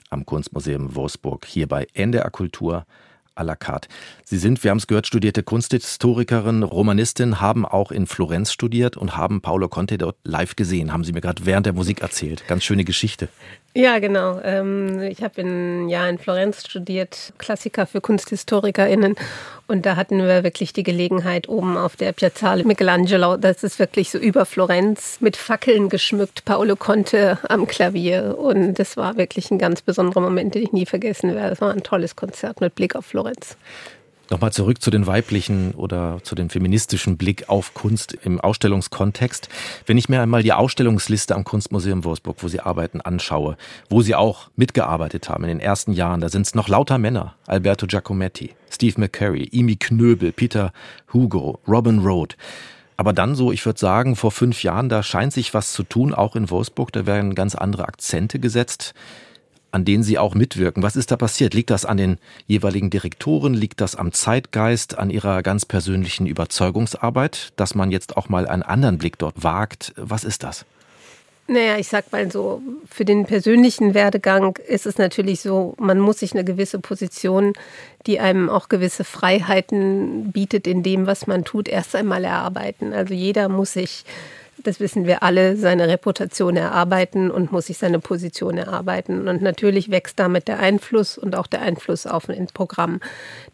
B: am Kunstmuseum Wolfsburg, hier bei NDR Kultur à la carte. Sie sind, wir haben es gehört, studierte Kunsthistorikerin, Romanistin, haben auch in Florenz studiert und haben Paolo Conte dort live gesehen, haben Sie mir gerade während der Musik erzählt. Ganz schöne Geschichte.
C: Ja, genau. Ähm, ich habe ein Jahr in Florenz studiert, Klassiker für KunsthistorikerInnen. Und da hatten wir wirklich die Gelegenheit, oben auf der Piazzale Michelangelo, das ist wirklich so über Florenz, mit Fackeln geschmückt, Paolo Conte am Klavier. Und das war wirklich ein ganz besonderer Moment, den ich nie vergessen werde. Es war ein tolles Konzert mit Blick auf Florenz.
B: Nochmal zurück zu den weiblichen oder zu dem feministischen Blick auf Kunst im Ausstellungskontext. Wenn ich mir einmal die Ausstellungsliste am Kunstmuseum Wolfsburg, wo Sie arbeiten, anschaue, wo Sie auch mitgearbeitet haben in den ersten Jahren, da sind es noch lauter Männer. Alberto Giacometti, Steve McCurry, Imi Knöbel, Peter Hugo, Robin Roth. Aber dann so, ich würde sagen, vor fünf Jahren, da scheint sich was zu tun, auch in Wolfsburg. Da werden ganz andere Akzente gesetzt an denen Sie auch mitwirken. Was ist da passiert? Liegt das an den jeweiligen Direktoren? Liegt das am Zeitgeist, an Ihrer ganz persönlichen Überzeugungsarbeit, dass man jetzt auch mal einen anderen Blick dort wagt? Was ist das?
C: Naja, ich sag mal so, für den persönlichen Werdegang ist es natürlich so, man muss sich eine gewisse Position, die einem auch gewisse Freiheiten bietet in dem, was man tut, erst einmal erarbeiten. Also jeder muss sich das wissen wir alle, seine Reputation erarbeiten und muss sich seine Position erarbeiten. Und natürlich wächst damit der Einfluss und auch der Einfluss auf ein Programm.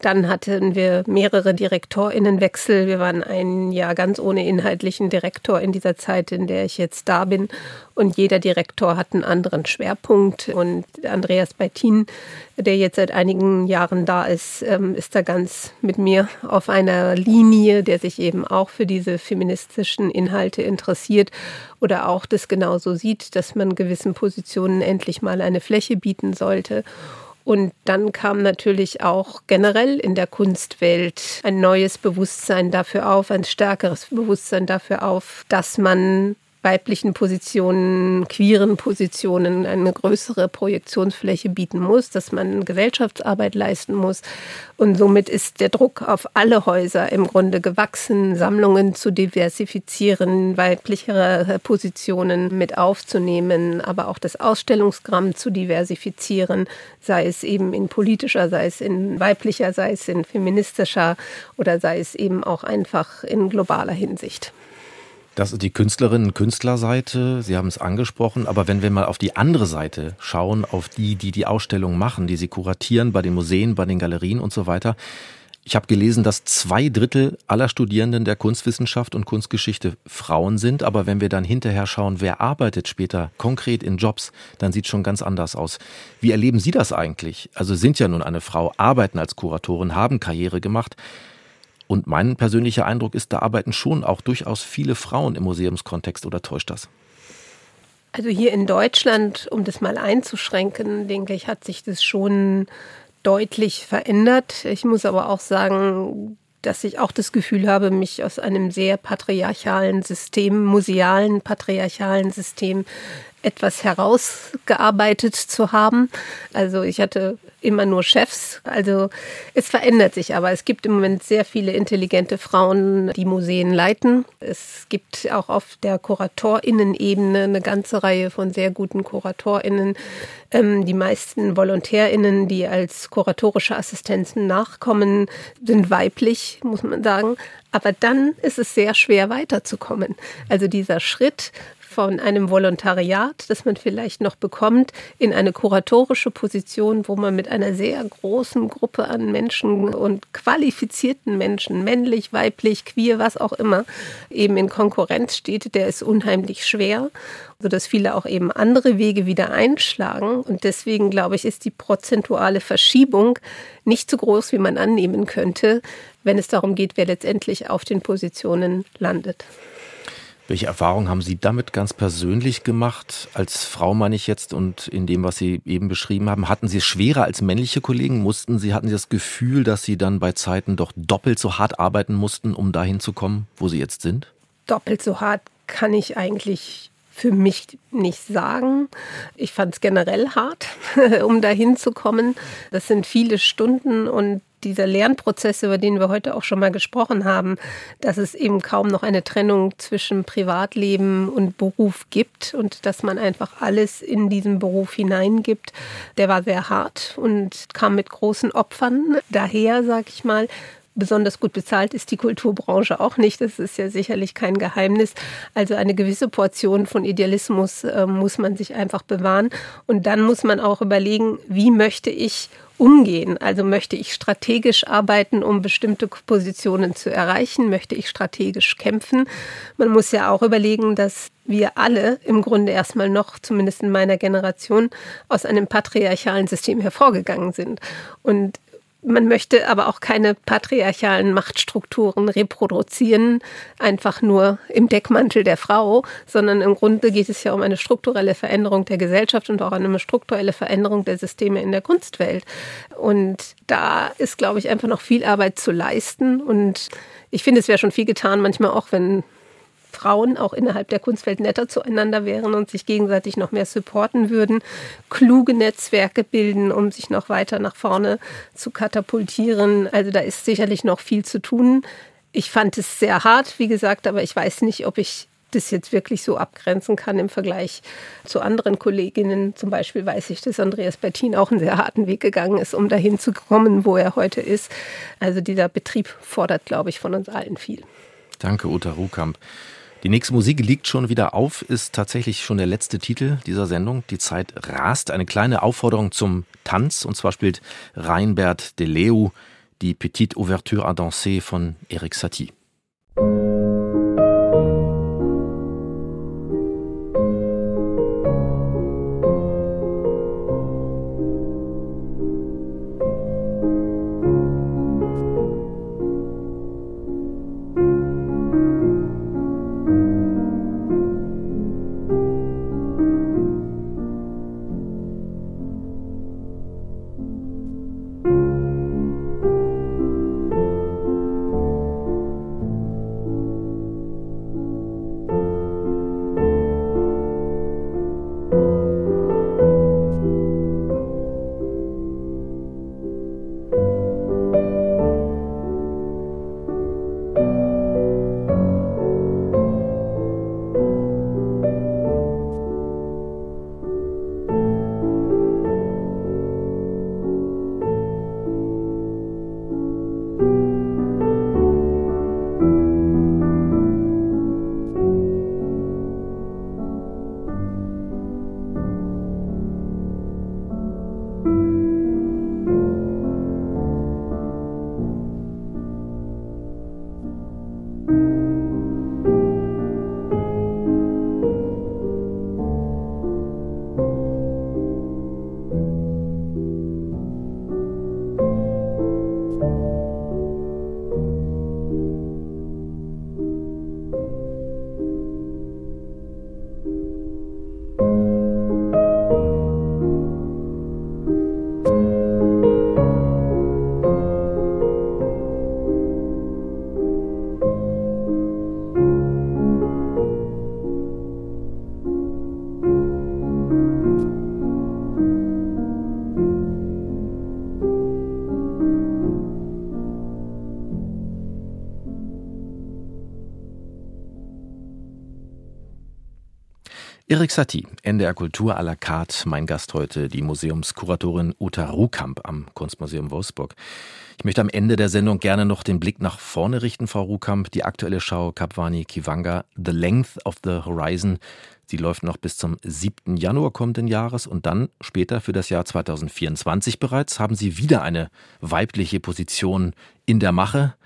C: Dann hatten wir mehrere DirektorInnenwechsel. Wir waren ein Jahr ganz ohne inhaltlichen Direktor in dieser Zeit, in der ich jetzt da bin. Und jeder Direktor hat einen anderen Schwerpunkt. Und Andreas Beitin, der jetzt seit einigen Jahren da ist, ähm, ist da ganz mit mir auf einer Linie, der sich eben auch für diese feministischen Inhalte interessiert oder auch das genauso sieht, dass man gewissen Positionen endlich mal eine Fläche bieten sollte. Und dann kam natürlich auch generell in der Kunstwelt ein neues Bewusstsein dafür auf, ein stärkeres Bewusstsein dafür auf, dass man weiblichen Positionen, queeren Positionen eine größere Projektionsfläche bieten muss, dass man Gesellschaftsarbeit leisten muss. Und somit ist der Druck auf alle Häuser im Grunde gewachsen, Sammlungen zu diversifizieren, weiblichere Positionen mit aufzunehmen, aber auch das Ausstellungsgramm zu diversifizieren, sei es eben in politischer, sei es in weiblicher, sei es in feministischer oder sei es eben auch einfach in globaler Hinsicht.
B: Das ist die Künstlerinnen- und Künstlerseite. Sie haben es angesprochen. Aber wenn wir mal auf die andere Seite schauen, auf die, die die Ausstellung machen, die sie kuratieren bei den Museen, bei den Galerien und so weiter. Ich habe gelesen, dass zwei Drittel aller Studierenden der Kunstwissenschaft und Kunstgeschichte Frauen sind. Aber wenn wir dann hinterher schauen, wer arbeitet später konkret in Jobs, dann sieht es schon ganz anders aus. Wie erleben Sie das eigentlich? Also sind ja nun eine Frau, arbeiten als Kuratorin, haben Karriere gemacht. Und mein persönlicher Eindruck ist, da arbeiten schon auch durchaus viele Frauen im Museumskontext oder täuscht das?
C: Also hier in Deutschland, um das mal einzuschränken, denke ich, hat sich das schon deutlich verändert. Ich muss aber auch sagen, dass ich auch das Gefühl habe, mich aus einem sehr patriarchalen System, musealen patriarchalen System etwas herausgearbeitet zu haben. Also ich hatte immer nur Chefs. Also es verändert sich aber. Es gibt im Moment sehr viele intelligente Frauen, die Museen leiten. Es gibt auch auf der Kuratorinnen-Ebene eine ganze Reihe von sehr guten Kuratorinnen. Ähm, die meisten Volontärinnen, die als kuratorische Assistenzen nachkommen, sind weiblich, muss man sagen. Aber dann ist es sehr schwer weiterzukommen. Also dieser Schritt von einem Volontariat, das man vielleicht noch bekommt, in eine kuratorische Position, wo man mit einer sehr großen Gruppe an Menschen und qualifizierten Menschen, männlich, weiblich, queer, was auch immer, eben in Konkurrenz steht, der ist unheimlich schwer, sodass viele auch eben andere Wege wieder einschlagen. Und deswegen, glaube ich, ist die prozentuale Verschiebung nicht so groß, wie man annehmen könnte, wenn es darum geht, wer letztendlich auf den Positionen landet.
B: Welche Erfahrungen haben Sie damit ganz persönlich gemacht? Als Frau meine ich jetzt und in dem, was Sie eben beschrieben haben, hatten Sie es schwerer als männliche Kollegen? Mussten Sie, hatten Sie das Gefühl, dass Sie dann bei Zeiten doch doppelt so hart arbeiten mussten, um dahin zu kommen, wo Sie jetzt sind?
C: Doppelt so hart kann ich eigentlich für mich nicht sagen. Ich fand es generell hart, <laughs> um dahin zu kommen. Das sind viele Stunden und dieser Lernprozess, über den wir heute auch schon mal gesprochen haben, dass es eben kaum noch eine Trennung zwischen Privatleben und Beruf gibt und dass man einfach alles in diesen Beruf hineingibt, der war sehr hart und kam mit großen Opfern daher, sag ich mal, besonders gut bezahlt ist die Kulturbranche auch nicht. Das ist ja sicherlich kein Geheimnis. Also eine gewisse Portion von Idealismus äh, muss man sich einfach bewahren. Und dann muss man auch überlegen, wie möchte ich umgehen? Also möchte ich strategisch arbeiten, um bestimmte Positionen zu erreichen? Möchte ich strategisch kämpfen? Man muss ja auch überlegen, dass wir alle im Grunde erstmal noch, zumindest in meiner Generation, aus einem patriarchalen System hervorgegangen sind. Und man möchte aber auch keine patriarchalen Machtstrukturen reproduzieren, einfach nur im Deckmantel der Frau, sondern im Grunde geht es ja um eine strukturelle Veränderung der Gesellschaft und auch eine strukturelle Veränderung der Systeme in der Kunstwelt. Und da ist, glaube ich, einfach noch viel Arbeit zu leisten. Und ich finde, es wäre schon viel getan, manchmal auch, wenn Frauen auch innerhalb der Kunstwelt netter zueinander wären und sich gegenseitig noch mehr supporten würden, kluge Netzwerke bilden, um sich noch weiter nach vorne zu katapultieren. Also da ist sicherlich noch viel zu tun. Ich fand es sehr hart, wie gesagt, aber ich weiß nicht, ob ich das jetzt wirklich so abgrenzen kann im Vergleich zu anderen Kolleginnen. Zum Beispiel weiß ich, dass Andreas Bertin auch einen sehr harten Weg gegangen ist, um dahin zu kommen, wo er heute ist. Also dieser Betrieb fordert, glaube ich, von uns allen viel.
B: Danke, Uta Ruhkamp. Die nächste Musik liegt schon wieder auf, ist tatsächlich schon der letzte Titel dieser Sendung. Die Zeit rast. Eine kleine Aufforderung zum Tanz. Und zwar spielt Reinbert de Leu die Petite Ouverture à Danser von Eric Satie. Erik Satie, NDR Kultur à la carte. Mein Gast heute, die Museumskuratorin Uta Ruhkamp am Kunstmuseum Wolfsburg. Ich möchte am Ende der Sendung gerne noch den Blick nach vorne richten, Frau Ruhkamp. Die aktuelle Schau Kapwani Kivanga, The Length of the Horizon. Sie läuft noch bis zum 7. Januar kommenden Jahres und dann später für das Jahr 2024 bereits haben Sie wieder eine weibliche Position in der Mache.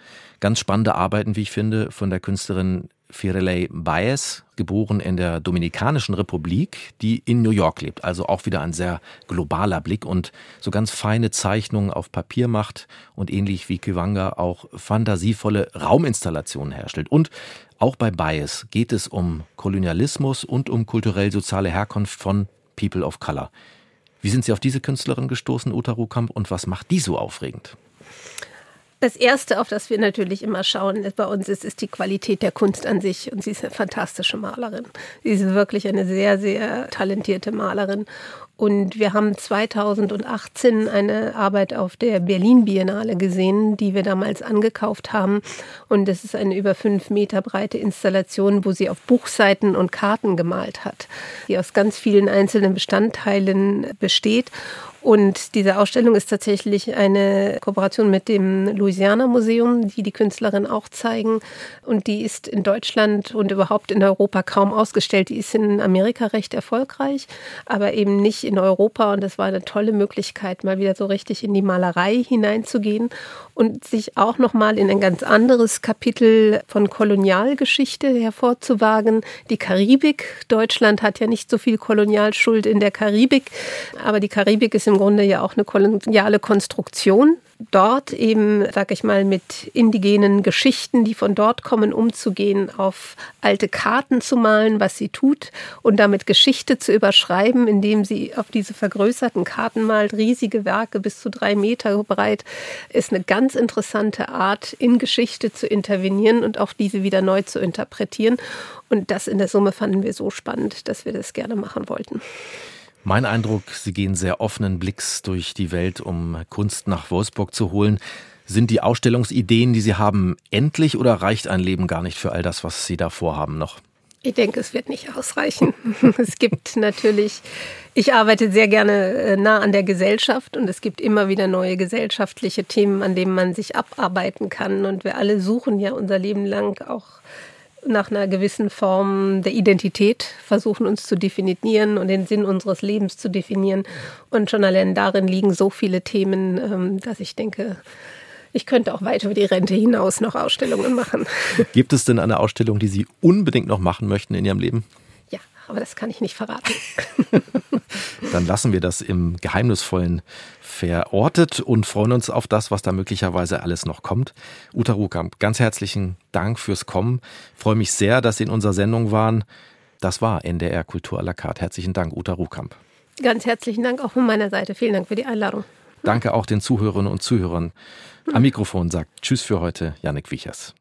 B: Ganz spannende Arbeiten, wie ich finde, von der Künstlerin Firelei Baez, geboren in der Dominikanischen Republik, die in New York lebt. Also auch wieder ein sehr globaler Blick und so ganz feine Zeichnungen auf Papier macht und ähnlich wie Kiwanga auch fantasievolle Rauminstallationen herstellt. Und auch bei Baez geht es um Kolonialismus und um kulturell-soziale Herkunft von People of Color. Wie sind Sie auf diese Künstlerin gestoßen, Uta Rukamp, und was macht die so aufregend?
C: Das Erste, auf das wir natürlich immer schauen bei uns, ist, ist die Qualität der Kunst an sich. Und sie ist eine fantastische Malerin. Sie ist wirklich eine sehr, sehr talentierte Malerin. Und wir haben 2018 eine Arbeit auf der Berlin Biennale gesehen, die wir damals angekauft haben. Und das ist eine über fünf Meter breite Installation, wo sie auf Buchseiten und Karten gemalt hat, die aus ganz vielen einzelnen Bestandteilen besteht. Und diese Ausstellung ist tatsächlich eine Kooperation mit dem Louisiana Museum, die die Künstlerin auch zeigen. Und die ist in Deutschland und überhaupt in Europa kaum ausgestellt. Die ist in Amerika recht erfolgreich, aber eben nicht in Europa. Und das war eine tolle Möglichkeit, mal wieder so richtig in die Malerei hineinzugehen und sich auch noch mal in ein ganz anderes Kapitel von Kolonialgeschichte hervorzuwagen. Die Karibik. Deutschland hat ja nicht so viel Kolonialschuld in der Karibik, aber die Karibik ist im Grunde ja auch eine koloniale Konstruktion dort eben, sag ich mal, mit indigenen Geschichten, die von dort kommen, umzugehen, auf alte Karten zu malen, was sie tut und damit Geschichte zu überschreiben, indem sie auf diese vergrößerten Karten malt, riesige Werke bis zu drei Meter breit, ist eine ganz interessante Art, in Geschichte zu intervenieren und auch diese wieder neu zu interpretieren. Und das in der Summe fanden wir so spannend, dass wir das gerne machen wollten.
B: Mein Eindruck, Sie gehen sehr offenen Blicks durch die Welt, um Kunst nach Wolfsburg zu holen. Sind die Ausstellungsideen, die Sie haben, endlich oder reicht ein Leben gar nicht für all das, was Sie da vorhaben noch?
C: Ich denke, es wird nicht ausreichen. <laughs> Es gibt natürlich, ich arbeite sehr gerne äh, nah an der Gesellschaft und es gibt immer wieder neue gesellschaftliche Themen, an denen man sich abarbeiten kann. Und wir alle suchen ja unser Leben lang auch nach einer gewissen Form der Identität versuchen, uns zu definieren und den Sinn unseres Lebens zu definieren. Und schon allein darin liegen so viele Themen, ähm, dass ich denke, ich könnte auch weit über die Rente hinaus noch Ausstellungen machen.
B: Gibt es denn eine Ausstellung, die Sie unbedingt noch machen möchten in Ihrem Leben?
C: Aber das kann ich nicht verraten. <laughs>
B: Dann lassen wir das im Geheimnisvollen verortet und freuen uns auf das, was da möglicherweise alles noch kommt. Uta Rukamp, ganz herzlichen Dank fürs Kommen. Ich freue mich sehr, dass Sie in unserer Sendung waren. Das war NDR Kultur à la carte. Herzlichen Dank, Uta Rukamp.
C: Ganz herzlichen Dank auch von meiner Seite. Vielen Dank für die Einladung.
B: Danke auch den Zuhörerinnen und Zuhörern. Am Mikrofon sagt Tschüss für heute, Janik Wichers.